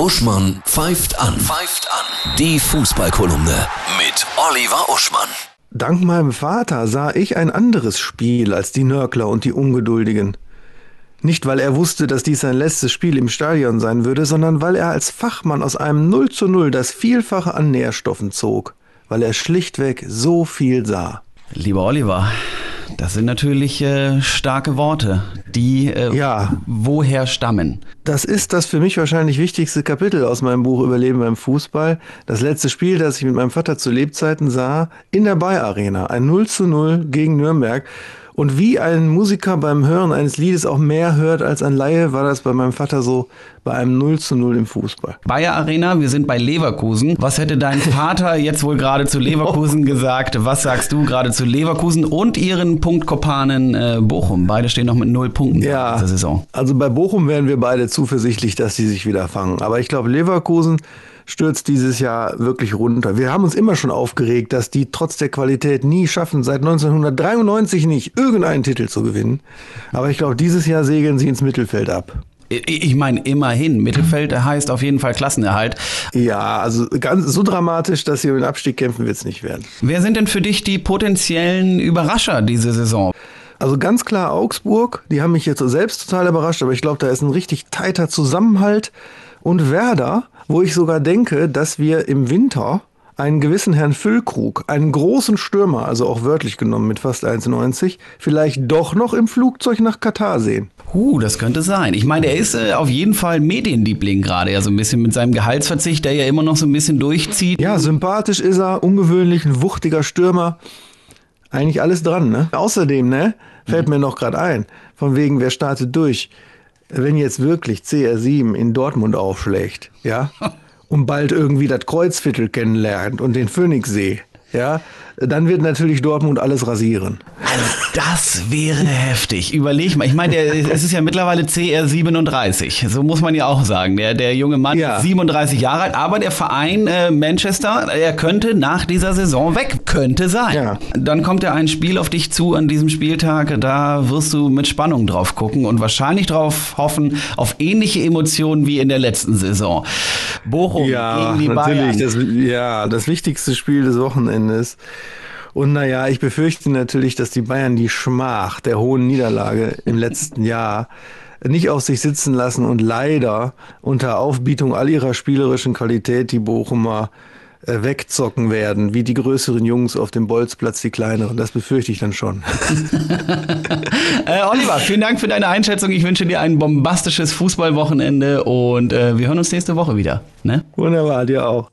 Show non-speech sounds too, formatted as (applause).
Uschmann pfeift an. Pfeift an. Die Fußballkolumne mit Oliver Uschmann. Dank meinem Vater sah ich ein anderes Spiel als die Nörgler und die Ungeduldigen. Nicht, weil er wusste, dass dies sein letztes Spiel im Stadion sein würde, sondern weil er als Fachmann aus einem 0 zu 0 das Vielfache an Nährstoffen zog, weil er schlichtweg so viel sah. Lieber Oliver, das sind natürlich äh, starke Worte, die äh, Ja. woher stammen. Das ist das für mich wahrscheinlich wichtigste Kapitel aus meinem Buch Überleben beim Fußball. Das letzte Spiel, das ich mit meinem Vater zu Lebzeiten sah, in der Bayer Arena. Ein 0 zu 0 gegen Nürnberg. Und wie ein Musiker beim Hören eines Liedes auch mehr hört als ein Laie, war das bei meinem Vater so bei einem 0 zu 0 im Fußball. Bayer Arena, wir sind bei Leverkusen. Was hätte dein (laughs) Vater jetzt wohl gerade zu Leverkusen gesagt? Was sagst du gerade zu Leverkusen und ihren Punktkopanen äh, Bochum? Beide stehen noch mit null Punkten Ja, in dieser Saison. also bei Bochum wären wir beide zuversichtlich, dass sie sich wieder fangen. Aber ich glaube, Leverkusen stürzt dieses Jahr wirklich runter. Wir haben uns immer schon aufgeregt, dass die trotz der Qualität nie schaffen, seit 1993 nicht irgendeinen Titel zu gewinnen. Aber ich glaube, dieses Jahr segeln sie ins Mittelfeld ab. Ich- meine, immerhin. Mittelfeld heißt auf jeden Fall Klassenerhalt. Ja, also ganz so dramatisch, dass sie um den Abstieg kämpfen, wird es nicht werden. Wer sind denn für dich die potenziellen Überrascher diese Saison? Also ganz klar Augsburg, die haben mich jetzt selbst total überrascht, aber ich glaube, da ist ein richtig tighter Zusammenhalt. Und Werder, wo ich sogar denke, dass wir im Winter einen gewissen Herrn Füllkrug, einen großen Stürmer, also auch wörtlich genommen mit fast 1,90, vielleicht doch noch im Flugzeug nach Katar sehen. Uh, das könnte sein. Ich meine, er ist äh, auf jeden Fall Medienliebling gerade, ja so ein bisschen mit seinem Gehaltsverzicht, der ja immer noch so ein bisschen durchzieht. Ja, sympathisch ist er, ungewöhnlich, ein wuchtiger Stürmer. Eigentlich alles dran, ne? Außerdem, ne, fällt mir noch gerade ein, von wegen, wer startet durch. Wenn jetzt wirklich CR7 in Dortmund aufschlägt, ja, (laughs) und bald irgendwie das Kreuzviertel kennenlernt und den Phoenixsee, ja, dann wird natürlich Dortmund alles rasieren. Also das wäre heftig. Überleg mal. Ich meine, es ist ja mittlerweile CR37. So muss man ja auch sagen. Der, der junge Mann Ja. ist 37 Jahre alt, aber der Verein äh, Manchester, er könnte nach dieser Saison weg. Könnte sein. Ja. Dann kommt ja ein Spiel auf dich zu an diesem Spieltag. Da wirst du mit Spannung drauf gucken und wahrscheinlich drauf hoffen, auf ähnliche Emotionen wie in der letzten Saison. Bochum Ja, gegen die natürlich. Bayern. Das, ja, das wichtigste Spiel des Wochenendes. Und naja, ich befürchte natürlich, dass die Bayern die Schmach der hohen Niederlage im (laughs) letzten Jahr nicht auf sich sitzen lassen und leider unter Aufbietung all ihrer spielerischen Qualität die Bochumer äh, wegzocken werden, wie die größeren Jungs auf dem Bolzplatz die kleineren. Das befürchte ich dann schon. (laughs) (laughs) Äh, Oliver, vielen Dank für deine Einschätzung. Ich wünsche dir ein bombastisches Fußballwochenende und äh, wir hören uns nächste Woche wieder. Ne? Wunderbar, dir auch.